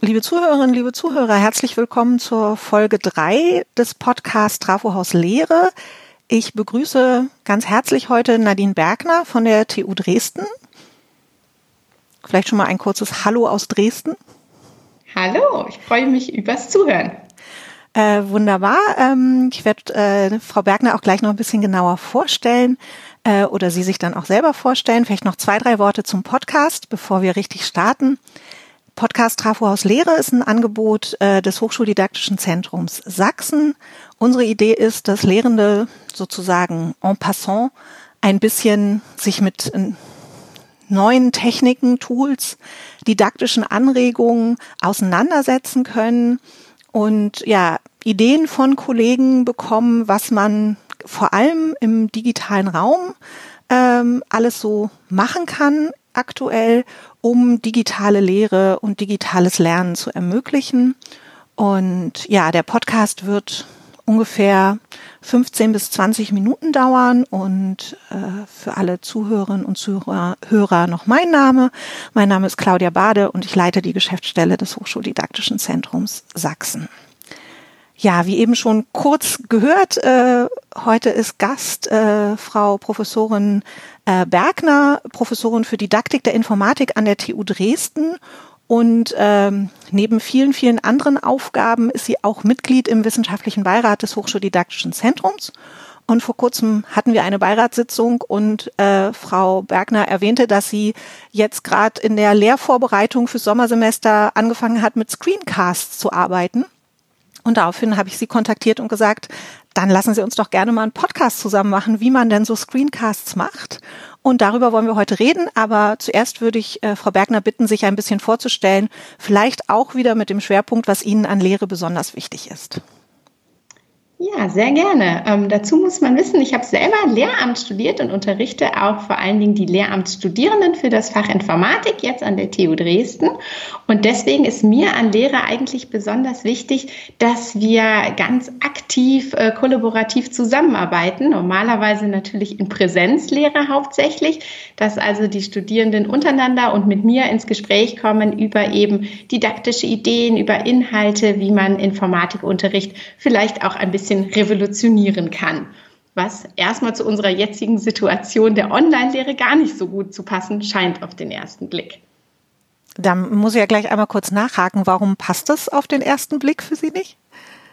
Liebe Zuhörerinnen, liebe Zuhörer, herzlich willkommen zur Folge 3 des Podcasts Trafohaus Lehre. Ich begrüße ganz herzlich heute Nadine Bergner von der TU Dresden. Vielleicht schon mal ein kurzes Hallo aus Dresden. Hallo, ich freue mich übers Zuhören. Äh, wunderbar. Ähm, ich werde äh, Frau Bergner auch gleich noch ein bisschen genauer vorstellen äh, oder Sie sich dann auch selber vorstellen. Vielleicht noch zwei, drei Worte zum Podcast, bevor wir richtig starten. Podcast Trafo Haus Lehre ist ein Angebot äh, des Hochschuldidaktischen Zentrums Sachsen. Unsere Idee ist, dass Lehrende sozusagen en passant ein bisschen sich mit äh, neuen Techniken, Tools, didaktischen Anregungen auseinandersetzen können und ja, Ideen von Kollegen bekommen, was man vor allem im digitalen Raum ähm, alles so machen kann aktuell, um digitale Lehre und digitales Lernen zu ermöglichen. Und ja, der Podcast wird ungefähr 15 bis 20 Minuten dauern und äh, für alle Zuhörerinnen und Zuhörer Hörer noch mein Name. Mein Name ist Claudia Bade und ich leite die Geschäftsstelle des Hochschuldidaktischen Zentrums Sachsen. Ja, wie eben schon kurz gehört, äh, heute ist Gast äh, Frau Professorin äh, Bergner, Professorin für Didaktik der Informatik an der TU Dresden. Und ähm, neben vielen, vielen anderen Aufgaben ist sie auch Mitglied im wissenschaftlichen Beirat des Hochschuldidaktischen Zentrums. Und vor kurzem hatten wir eine Beiratssitzung und äh, Frau Bergner erwähnte, dass sie jetzt gerade in der Lehrvorbereitung fürs Sommersemester angefangen hat, mit Screencasts zu arbeiten. Und daraufhin habe ich sie kontaktiert und gesagt, dann lassen Sie uns doch gerne mal einen Podcast zusammen machen, wie man denn so Screencasts macht. Und darüber wollen wir heute reden. Aber zuerst würde ich äh, Frau Bergner bitten, sich ein bisschen vorzustellen, vielleicht auch wieder mit dem Schwerpunkt, was Ihnen an Lehre besonders wichtig ist. Ja, sehr gerne. Ähm, dazu muss man wissen, ich habe selber Lehramt studiert und unterrichte auch vor allen Dingen die Lehramtsstudierenden für das Fach Informatik jetzt an der TU Dresden. Und deswegen ist mir an Lehre eigentlich besonders wichtig, dass wir ganz aktiv, äh, kollaborativ zusammenarbeiten. Normalerweise natürlich in Präsenzlehre hauptsächlich, dass also die Studierenden untereinander und mit mir ins Gespräch kommen über eben didaktische Ideen, über Inhalte, wie man Informatikunterricht vielleicht auch ein bisschen bisschen revolutionieren kann. Was erstmal zu unserer jetzigen Situation der Online-Lehre gar nicht so gut zu passen scheint auf den ersten Blick. Da muss ich ja gleich einmal kurz nachhaken. Warum passt das auf den ersten Blick für Sie nicht?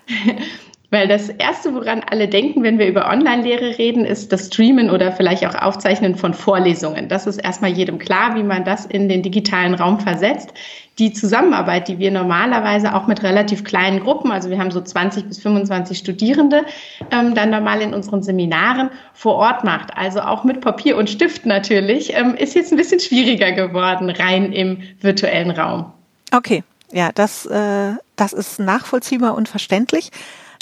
Weil das Erste, woran alle denken, wenn wir über Online-Lehre reden, ist das Streamen oder vielleicht auch Aufzeichnen von Vorlesungen. Das ist erstmal jedem klar, wie man das in den digitalen Raum versetzt. Die Zusammenarbeit, die wir normalerweise auch mit relativ kleinen Gruppen, also wir haben so 20 bis 25 Studierende, ähm, dann normal in unseren Seminaren vor Ort macht, also auch mit Papier und Stift natürlich, ähm, ist jetzt ein bisschen schwieriger geworden, rein im virtuellen Raum. Okay, ja, das, äh, das ist nachvollziehbar und verständlich.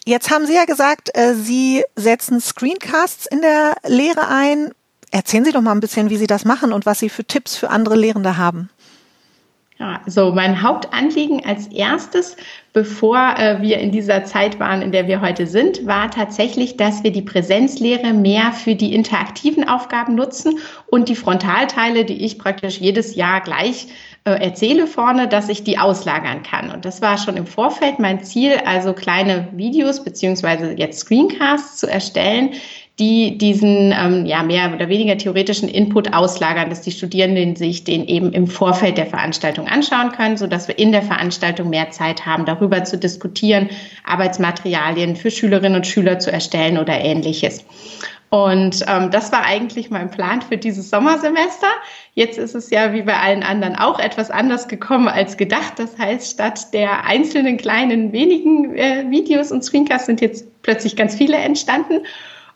Jetzt haben Sie ja gesagt, äh, Sie setzen Screencasts in der Lehre ein. Erzählen Sie doch mal ein bisschen, wie Sie das machen und was Sie für Tipps für andere Lehrende haben. Ja, so mein Hauptanliegen als erstes, bevor äh, wir in dieser Zeit waren, in der wir heute sind, war tatsächlich, dass wir die Präsenzlehre mehr für die interaktiven Aufgaben nutzen und die Frontalteile, die ich praktisch jedes Jahr gleich erzähle vorne, dass ich die auslagern kann. Und das war schon im Vorfeld mein Ziel, also kleine Videos beziehungsweise jetzt Screencasts zu erstellen, die diesen ähm, ja mehr oder weniger theoretischen Input auslagern, dass die Studierenden sich den eben im Vorfeld der Veranstaltung anschauen können, so dass wir in der Veranstaltung mehr Zeit haben, darüber zu diskutieren, Arbeitsmaterialien für Schülerinnen und Schüler zu erstellen oder ähnliches. Und ähm, das war eigentlich mein Plan für dieses Sommersemester. Jetzt ist es ja wie bei allen anderen auch etwas anders gekommen als gedacht. Das heißt, statt der einzelnen kleinen wenigen äh, Videos und Screencasts sind jetzt plötzlich ganz viele entstanden,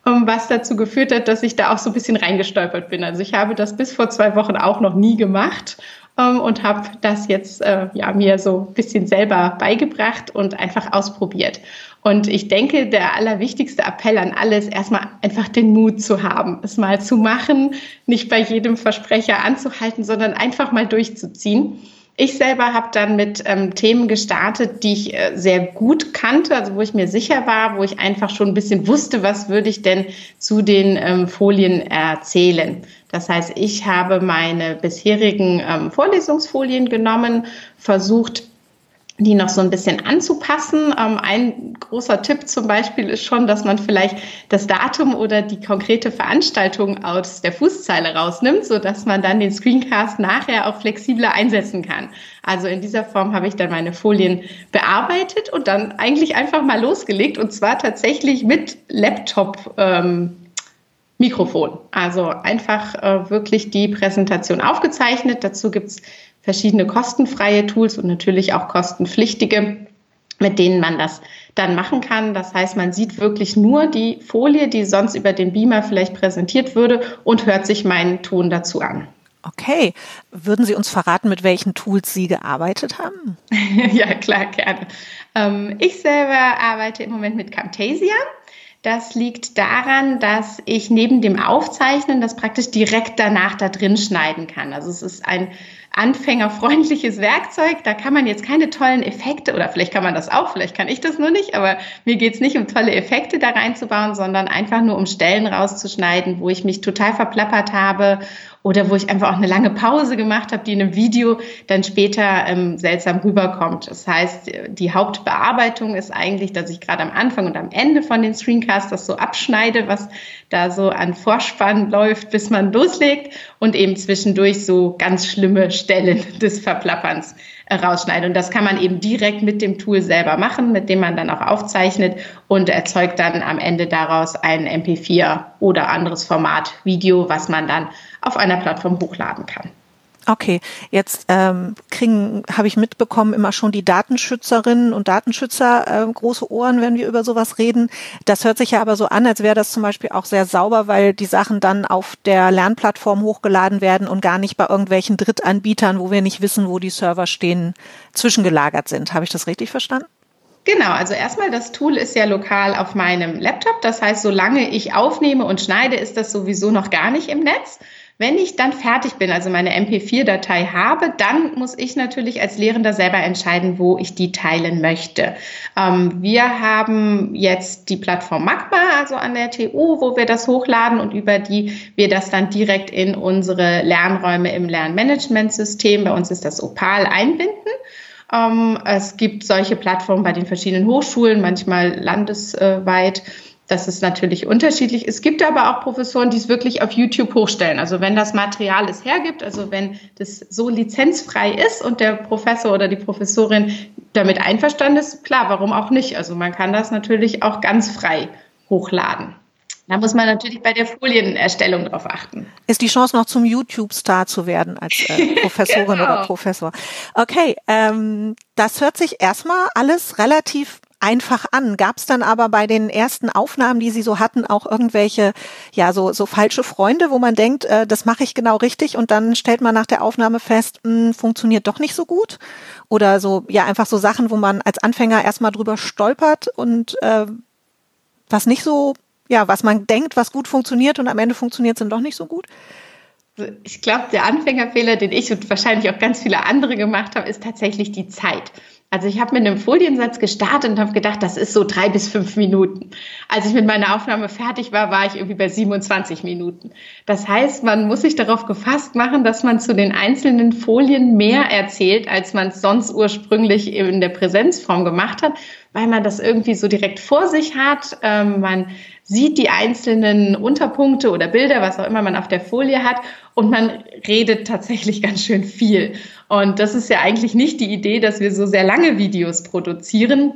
ähm, was dazu geführt hat, dass ich da auch so ein bisschen reingestolpert bin. Also ich habe das bis vor zwei Wochen auch noch nie gemacht ähm, und habe das jetzt äh, ja mir so ein bisschen selber beigebracht und einfach ausprobiert. Und ich denke, der allerwichtigste Appell an alle ist erstmal einfach den Mut zu haben, es mal zu machen, nicht bei jedem Versprecher anzuhalten, sondern einfach mal durchzuziehen. Ich selber habe dann mit ähm, Themen gestartet, die ich äh, sehr gut kannte, also wo ich mir sicher war, wo ich einfach schon ein bisschen wusste, was würde ich denn zu den ähm, Folien erzählen. Das heißt, ich habe meine bisherigen ähm, Vorlesungsfolien genommen, versucht die noch so ein bisschen anzupassen. Ähm, ein großer Tipp zum Beispiel ist schon, dass man vielleicht das Datum oder die konkrete Veranstaltung aus der Fußzeile rausnimmt, so dass man dann den Screencast nachher auch flexibler einsetzen kann. Also in dieser Form habe ich dann meine Folien bearbeitet und dann eigentlich einfach mal losgelegt und zwar tatsächlich mit Laptop. Ähm, Mikrofon. Also einfach äh, wirklich die Präsentation aufgezeichnet. Dazu gibt's verschiedene kostenfreie Tools und natürlich auch kostenpflichtige, mit denen man das dann machen kann. Das heißt, man sieht wirklich nur die Folie, die sonst über den Beamer vielleicht präsentiert würde und hört sich meinen Ton dazu an. Okay. Würden Sie uns verraten, mit welchen Tools Sie gearbeitet haben? ja, klar, gerne. Ähm, ich selber arbeite im Moment mit Camtasia. Das liegt daran, dass ich neben dem Aufzeichnen das praktisch direkt danach da drin schneiden kann. Also es ist ein anfängerfreundliches Werkzeug. Da kann man jetzt keine tollen Effekte, oder vielleicht kann man das auch, vielleicht kann ich das nur nicht, aber mir geht es nicht um tolle Effekte da reinzubauen, sondern einfach nur um Stellen rauszuschneiden, wo ich mich total verplappert habe oder wo ich einfach auch eine lange Pause gemacht habe, die in einem Video dann später ähm, seltsam rüberkommt. Das heißt, die Hauptbearbeitung ist eigentlich, dass ich gerade am Anfang und am Ende von den Screencasts das so abschneide, was da so an Vorspann läuft, bis man loslegt und eben zwischendurch so ganz schlimme Stellen des Verplapperns rausschneide. Und das kann man eben direkt mit dem Tool selber machen, mit dem man dann auch aufzeichnet und erzeugt dann am Ende daraus ein MP4 oder anderes Format Video, was man dann auf einer Plattform hochladen kann. Okay, jetzt ähm, kriegen, habe ich mitbekommen, immer schon die Datenschützerinnen und Datenschützer äh, große Ohren, wenn wir über sowas reden. Das hört sich ja aber so an, als wäre das zum Beispiel auch sehr sauber, weil die Sachen dann auf der Lernplattform hochgeladen werden und gar nicht bei irgendwelchen Drittanbietern, wo wir nicht wissen, wo die Server stehen, zwischengelagert sind. Habe ich das richtig verstanden? Genau, also erstmal das Tool ist ja lokal auf meinem Laptop. Das heißt, solange ich aufnehme und schneide, ist das sowieso noch gar nicht im Netz. Wenn ich dann fertig bin, also meine MP4-Datei habe, dann muss ich natürlich als Lehrender selber entscheiden, wo ich die teilen möchte. Ähm, wir haben jetzt die Plattform Magma, also an der TU, wo wir das hochladen und über die wir das dann direkt in unsere Lernräume im Lernmanagementsystem, bei uns ist das Opal, einbinden. Ähm, es gibt solche Plattformen bei den verschiedenen Hochschulen, manchmal landesweit. Das ist natürlich unterschiedlich. Es gibt aber auch Professoren, die es wirklich auf YouTube hochstellen. Also wenn das Material es hergibt, also wenn das so lizenzfrei ist und der Professor oder die Professorin damit einverstanden ist, klar, warum auch nicht? Also man kann das natürlich auch ganz frei hochladen. Da muss man natürlich bei der Folienerstellung drauf achten. Ist die Chance noch zum YouTube-Star zu werden als äh, Professorin genau. oder Professor? Okay, ähm, das hört sich erstmal alles relativ einfach an. Gab es dann aber bei den ersten Aufnahmen, die Sie so hatten, auch irgendwelche, ja, so, so falsche Freunde, wo man denkt, äh, das mache ich genau richtig und dann stellt man nach der Aufnahme fest, mh, hm, funktioniert doch nicht so gut? Oder so, ja, einfach so Sachen, wo man als Anfänger erstmal drüber stolpert und äh, was nicht so, ja, was man denkt, was gut funktioniert und am Ende funktioniert es dann doch nicht so gut? Ich glaube, der Anfängerfehler, den ich und wahrscheinlich auch ganz viele andere gemacht haben, ist tatsächlich die Zeit. Also ich habe mit einem Foliensatz gestartet und habe gedacht, das ist so drei bis fünf Minuten. Als ich mit meiner Aufnahme fertig war, war ich irgendwie bei 27 Minuten. Das heißt, man muss sich darauf gefasst machen, dass man zu den einzelnen Folien mehr erzählt, als man es sonst ursprünglich in der Präsenzform gemacht hat, weil man das irgendwie so direkt vor sich hat. Ähm, man sieht die einzelnen Unterpunkte oder Bilder, was auch immer man auf der Folie hat, und man redet tatsächlich ganz schön viel. Und das ist ja eigentlich nicht die Idee, dass wir so sehr lange Videos produzieren.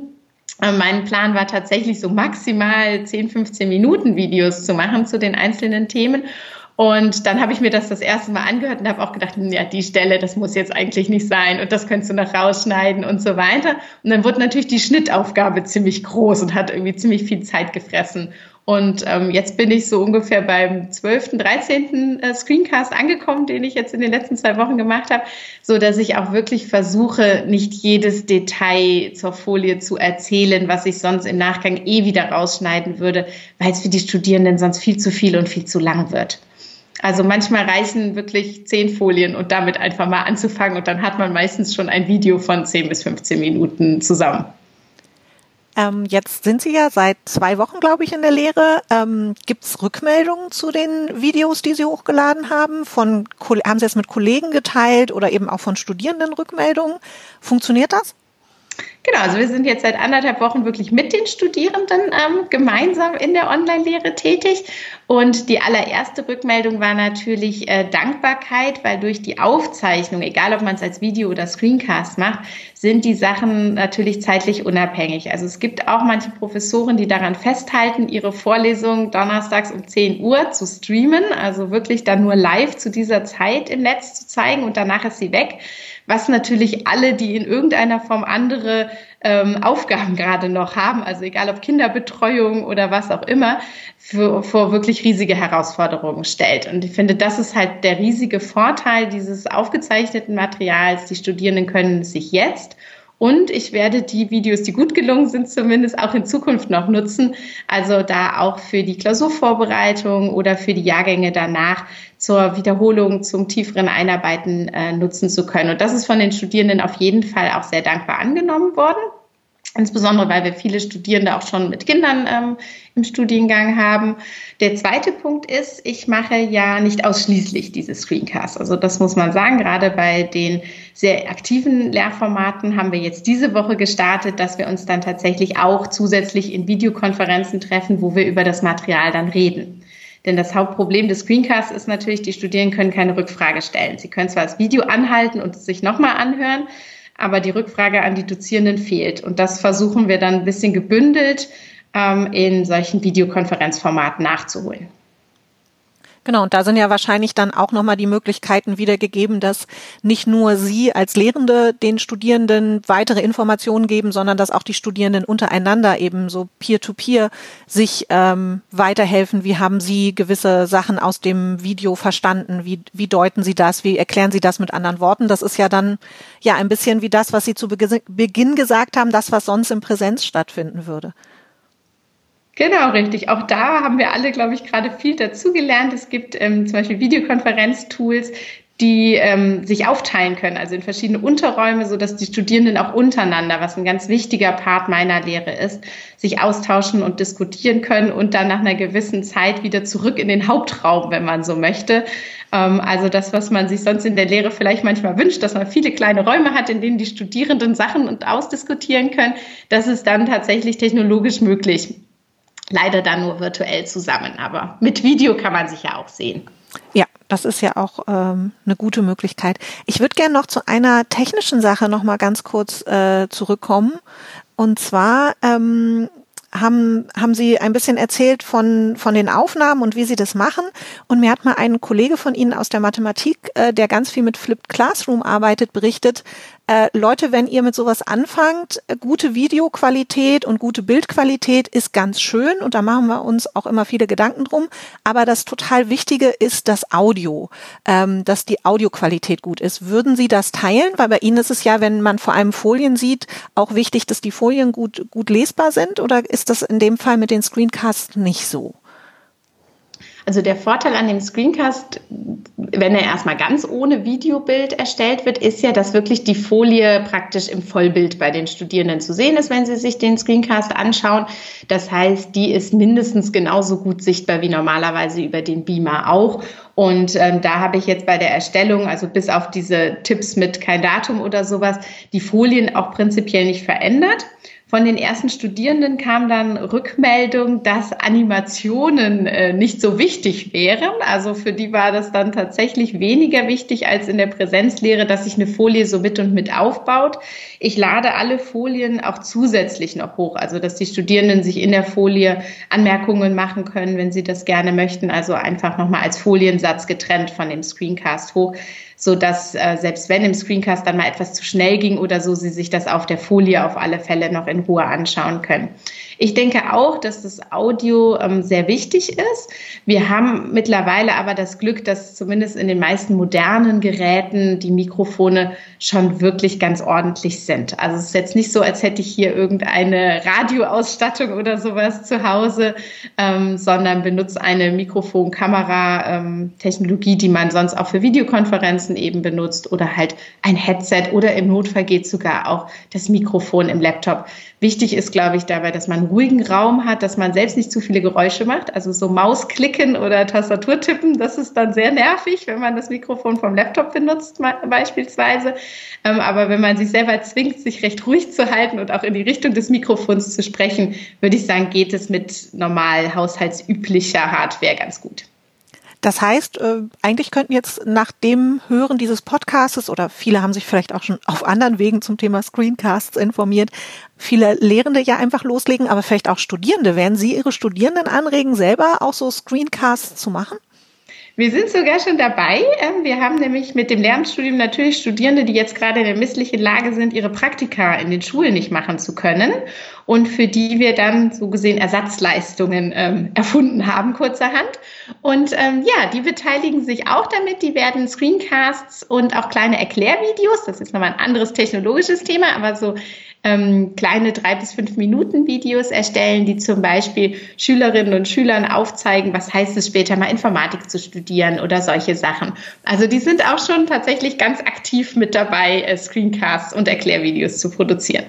Äh, mein Plan war tatsächlich so maximal 10, 15 Minuten Videos zu machen zu den einzelnen Themen. Und dann habe ich mir das das erste Mal angehört und habe auch gedacht, ja, die Stelle, das muss jetzt eigentlich nicht sein und das könntest du noch rausschneiden und so weiter. Und dann wurde natürlich die Schnittaufgabe ziemlich groß und hat irgendwie ziemlich viel Zeit gefressen. Und ähm, jetzt bin ich so ungefähr beim 12., 13. Äh, Screencast angekommen, den ich jetzt in den letzten zwei Wochen gemacht habe, so dass ich auch wirklich versuche, nicht jedes Detail zur Folie zu erzählen, was ich sonst im Nachgang eh wieder rausschneiden würde, weil es für die Studierenden sonst viel zu viel und viel zu lang wird. Also manchmal reichen wirklich zehn Folien und damit einfach mal anzufangen und dann hat man meistens schon ein Video von 10 bis 15 Minuten zusammen. Ähm, jetzt sind Sie ja seit zwei Wochen, glaube ich, in der Lehre. Ähm, Gibt es Rückmeldungen zu den Videos, die Sie hochgeladen haben? Von, haben Sie es mit Kollegen geteilt oder eben auch von Studierenden Rückmeldungen? Funktioniert das? Genau, also wir sind jetzt seit anderthalb Wochen wirklich mit den Studierenden ähm, gemeinsam in der Online-Lehre tätig. Und die allererste Rückmeldung war natürlich äh, Dankbarkeit, weil durch die Aufzeichnung, egal ob man es als Video oder Screencast macht, sind die Sachen natürlich zeitlich unabhängig. Also es gibt auch manche Professoren, die daran festhalten, ihre Vorlesungen donnerstags um 10 Uhr zu streamen, also wirklich dann nur live zu dieser Zeit im Netz zu zeigen und danach ist sie weg was natürlich alle, die in irgendeiner Form andere ähm, Aufgaben gerade noch haben, also egal ob Kinderbetreuung oder was auch immer, für, vor wirklich riesige Herausforderungen stellt. Und ich finde, das ist halt der riesige Vorteil dieses aufgezeichneten Materials. Die Studierenden können sich jetzt und ich werde die Videos, die gut gelungen sind, zumindest auch in Zukunft noch nutzen. Also da auch für die Klausurvorbereitung oder für die Jahrgänge danach zur Wiederholung, zum tieferen Einarbeiten äh, nutzen zu können. Und das ist von den Studierenden auf jeden Fall auch sehr dankbar angenommen worden. Insbesondere, weil wir viele Studierende auch schon mit Kindern ähm, im Studiengang haben. Der zweite Punkt ist, ich mache ja nicht ausschließlich diese Screencasts. Also das muss man sagen. Gerade bei den sehr aktiven Lehrformaten haben wir jetzt diese Woche gestartet, dass wir uns dann tatsächlich auch zusätzlich in Videokonferenzen treffen, wo wir über das Material dann reden. Denn das Hauptproblem des Screencasts ist natürlich, die Studierenden können keine Rückfrage stellen. Sie können zwar das Video anhalten und es sich nochmal anhören, aber die Rückfrage an die Dozierenden fehlt. Und das versuchen wir dann ein bisschen gebündelt ähm, in solchen Videokonferenzformaten nachzuholen. Genau, und da sind ja wahrscheinlich dann auch nochmal die Möglichkeiten wiedergegeben, dass nicht nur Sie als Lehrende den Studierenden weitere Informationen geben, sondern dass auch die Studierenden untereinander eben so peer-to-peer -peer sich ähm, weiterhelfen. Wie haben Sie gewisse Sachen aus dem Video verstanden? Wie, wie deuten Sie das? Wie erklären Sie das mit anderen Worten? Das ist ja dann ja ein bisschen wie das, was Sie zu Beginn gesagt haben, das, was sonst in Präsenz stattfinden würde. Genau, richtig. Auch da haben wir alle, glaube ich, gerade viel dazugelernt. Es gibt ähm, zum Beispiel Videokonferenztools, die ähm, sich aufteilen können, also in verschiedene Unterräume, so dass die Studierenden auch untereinander, was ein ganz wichtiger Part meiner Lehre ist, sich austauschen und diskutieren können und dann nach einer gewissen Zeit wieder zurück in den Hauptraum, wenn man so möchte. Ähm, also das, was man sich sonst in der Lehre vielleicht manchmal wünscht, dass man viele kleine Räume hat, in denen die Studierenden Sachen und ausdiskutieren können, das ist dann tatsächlich technologisch möglich leider dann nur virtuell zusammen. Aber mit Video kann man sich ja auch sehen. Ja, das ist ja auch ähm, eine gute Möglichkeit. Ich würde gerne noch zu einer technischen Sache noch mal ganz kurz äh, zurückkommen. Und zwar ähm, haben, haben Sie ein bisschen erzählt von, von den Aufnahmen und wie Sie das machen. Und mir hat mal ein Kollege von Ihnen aus der Mathematik, äh, der ganz viel mit Flipped Classroom arbeitet, berichtet, äh, Leute, wenn ihr mit sowas anfangt, äh, gute Videoqualität und gute Bildqualität ist ganz schön und da machen wir uns auch immer viele Gedanken drum. Aber das total Wichtige ist das Audio, ähm, dass die Audioqualität gut ist. Würden Sie das teilen? Weil bei Ihnen ist es ja, wenn man vor allem Folien sieht, auch wichtig, dass die Folien gut, gut lesbar sind oder ist das in dem Fall mit den Screencasts nicht so? Also der Vorteil an dem Screencast, wenn er erstmal ganz ohne Videobild erstellt wird, ist ja, dass wirklich die Folie praktisch im Vollbild bei den Studierenden zu sehen ist, wenn sie sich den Screencast anschauen. Das heißt, die ist mindestens genauso gut sichtbar wie normalerweise über den Beamer auch. Und ähm, da habe ich jetzt bei der Erstellung, also bis auf diese Tipps mit kein Datum oder sowas, die Folien auch prinzipiell nicht verändert. Von den ersten Studierenden kam dann Rückmeldung, dass Animationen äh, nicht so wichtig wären. Also für die war das dann tatsächlich weniger wichtig als in der Präsenzlehre, dass sich eine Folie so mit und mit aufbaut. Ich lade alle Folien auch zusätzlich noch hoch, also dass die Studierenden sich in der Folie Anmerkungen machen können, wenn sie das gerne möchten. Also einfach nochmal als Foliensatz getrennt von dem Screencast hoch so dass äh, selbst wenn im Screencast dann mal etwas zu schnell ging oder so, sie sich das auf der Folie auf alle Fälle noch in Ruhe anschauen können. Ich denke auch, dass das Audio ähm, sehr wichtig ist. Wir haben mittlerweile aber das Glück, dass zumindest in den meisten modernen Geräten die Mikrofone schon wirklich ganz ordentlich sind. Also es ist jetzt nicht so, als hätte ich hier irgendeine Radioausstattung oder sowas zu Hause, ähm, sondern benutze eine Mikrofon-Kamera-Technologie, ähm, die man sonst auch für Videokonferenzen eben benutzt oder halt ein Headset oder im Notfall geht sogar auch das Mikrofon im Laptop. Wichtig ist, glaube ich, dabei, dass man einen ruhigen Raum hat, dass man selbst nicht zu viele Geräusche macht. Also so Mausklicken oder Tastatur tippen, das ist dann sehr nervig, wenn man das Mikrofon vom Laptop benutzt beispielsweise. Ähm, aber wenn man sich selber zwingt, sich recht ruhig zu halten und auch in die Richtung des Mikrofons zu sprechen, würde ich sagen, geht es mit normal haushaltsüblicher Hardware ganz gut. Das heißt, äh, eigentlich könnten jetzt nach dem Hören dieses Podcasts oder viele haben sich vielleicht auch schon auf anderen Wegen zum Thema Screencasts informiert, viele Lehrende ja einfach loslegen, aber vielleicht auch Studierende. Werden Sie Ihre Studierenden anregen, selber auch so Screencasts zu machen? Wir sind sogar schon dabei. Ähm, wir haben nämlich mit dem Lehramtsstudium natürlich Studierende, die jetzt gerade in der misslichen Lage sind, ihre Praktika in den Schulen nicht machen zu können und für die wir dann so gesehen Ersatzleistungen ähm, erfunden haben, kurzerhand. Und ähm, ja, die beteiligen sich auch damit. Die werden Screencasts und auch kleine Erklärvideos, das ist nochmal ein anderes technologisches Thema, aber so ähm, kleine drei bis fünf Minuten Videos erstellen, die zum Beispiel Schülerinnen und Schülern aufzeigen, was heißt es später mal Informatik zu studieren oder solche Sachen. Also die sind auch schon tatsächlich ganz aktiv mit dabei, äh, Screencasts und Erklärvideos zu produzieren.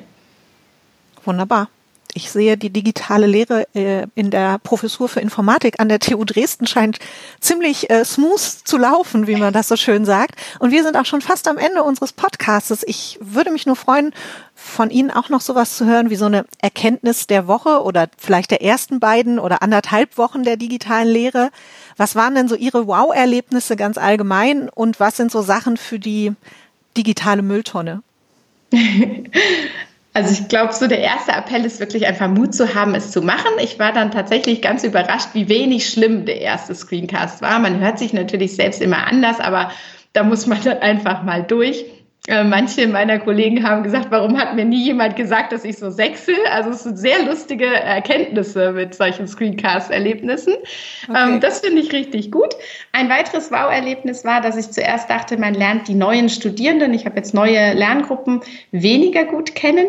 Wunderbar. Ich sehe, die digitale Lehre äh, in der Professur für Informatik an der TU Dresden scheint ziemlich äh, smooth zu laufen, wie man das so schön sagt. Und wir sind auch schon fast am Ende unseres Podcasts. Ich würde mich nur freuen, von Ihnen auch noch sowas zu hören, wie so eine Erkenntnis der Woche oder vielleicht der ersten beiden oder anderthalb Wochen der digitalen Lehre. Was waren denn so Ihre Wow-Erlebnisse ganz allgemein und was sind so Sachen für die digitale Mülltonne? Also ich glaube, so der erste Appell ist wirklich einfach Mut zu haben, es zu machen. Ich war dann tatsächlich ganz überrascht, wie wenig schlimm der erste Screencast war. Man hört sich natürlich selbst immer anders, aber da muss man dann einfach mal durch. Äh, manche meiner Kollegen haben gesagt, warum hat mir nie jemand gesagt, dass ich so sechsel? Also es sind sehr lustige Erkenntnisse mit solchen Screencast-Erlebnissen. Okay. Ähm, das finde ich richtig gut. Ein weiteres Wow-Erlebnis war, dass ich zuerst dachte, man lernt die neuen Studierenden, ich habe jetzt neue Lerngruppen, weniger gut kennen.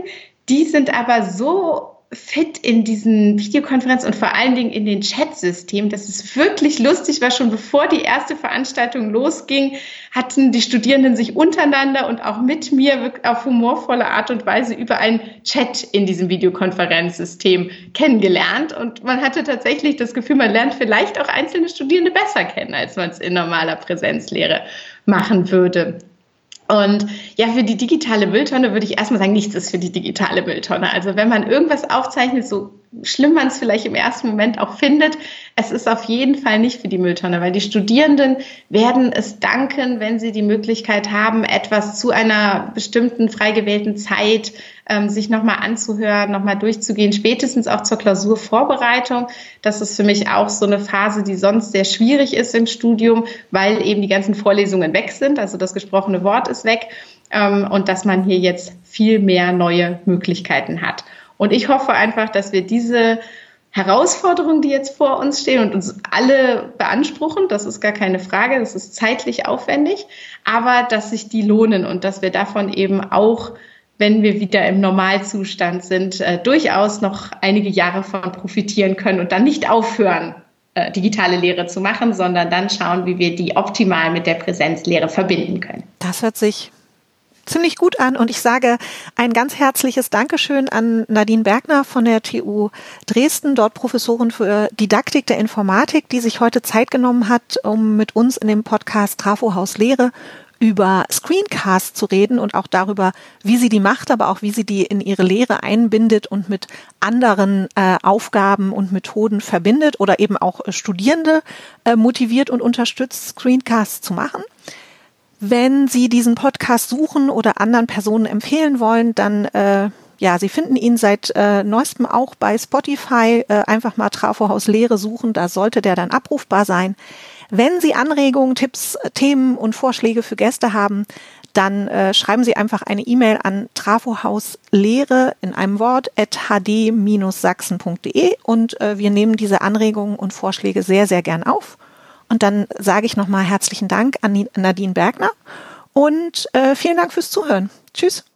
Die sind aber so fit in diesen Videokonferenzen und vor allen Dingen in den Chatsystemen. Das ist wirklich lustig, weil schon bevor die erste Veranstaltung losging, hatten die Studierenden sich untereinander und auch mit mir auf humorvolle Art und Weise über einen Chat in diesem Videokonferenzsystem kennengelernt. Und man hatte tatsächlich das Gefühl, man lernt vielleicht auch einzelne Studierende besser kennen, als man es in normaler Präsenzlehre machen würde. Und ja, für die digitale Mülltonne würde ich erstmal sagen, nichts ist für die digitale Mülltonne. Also wenn man irgendwas aufzeichnet, so schlimm man es vielleicht im ersten Moment auch findet, es ist auf jeden Fall nicht für die Mülltonne, weil die Studierenden werden es danken, wenn sie die Möglichkeit haben, etwas zu einer bestimmten frei gewählten Zeit ähm, sich nochmal anzuhören, nochmal durchzugehen, spätestens auch zur Klausurvorbereitung. Das ist für mich auch so eine Phase, die sonst sehr schwierig ist im Studium, weil eben die ganzen Vorlesungen weg sind, also das gesprochene Wort ist weg ähm, und dass man hier jetzt viel mehr neue Möglichkeiten hat. Und ich hoffe einfach, dass wir diese Herausforderungen, die jetzt vor uns stehen und uns alle beanspruchen, das ist gar keine Frage, das ist zeitlich aufwendig, aber dass sich die lohnen und dass wir davon eben auch, wenn wir wieder im Normalzustand sind, äh, durchaus noch einige Jahre von profitieren können und dann nicht aufhören, äh, digitale Lehre zu machen, sondern dann schauen, wie wir die optimal mit der Präsenzlehre verbinden können. Das hört sich ziemlich gut an und ich sage ein ganz herzliches Dankeschön an Nadine Bergner von der TU Dresden, dort Professorin für Didaktik der Informatik, die sich heute Zeit genommen hat, um mit uns in dem Podcast Trafo Haus Lehre über Screencast zu reden und auch darüber, wie sie die macht, aber auch wie sie die in ihre Lehre einbindet und mit anderen äh, Aufgaben und Methoden verbindet oder eben auch Studierende äh, motiviert und unterstützt, Screencasts zu machen. Wenn Sie diesen Podcast suchen oder anderen Personen empfehlen wollen, dann äh, ja, Sie finden ihn seit äh, neuestem auch bei Spotify. Äh, einfach mal Trafohaus Lehre suchen, da sollte der dann abrufbar sein. Wenn Sie Anregungen, Tipps, Themen und Vorschläge für Gäste haben, dann äh, schreiben Sie einfach eine E-Mail an trafo-lehre in einem Wort at hd-sachsen.de und äh, wir nehmen diese Anregungen und Vorschläge sehr, sehr gern auf. Und dann sage ich nochmal herzlichen Dank an Nadine Bergner und äh, vielen Dank fürs Zuhören. Tschüss.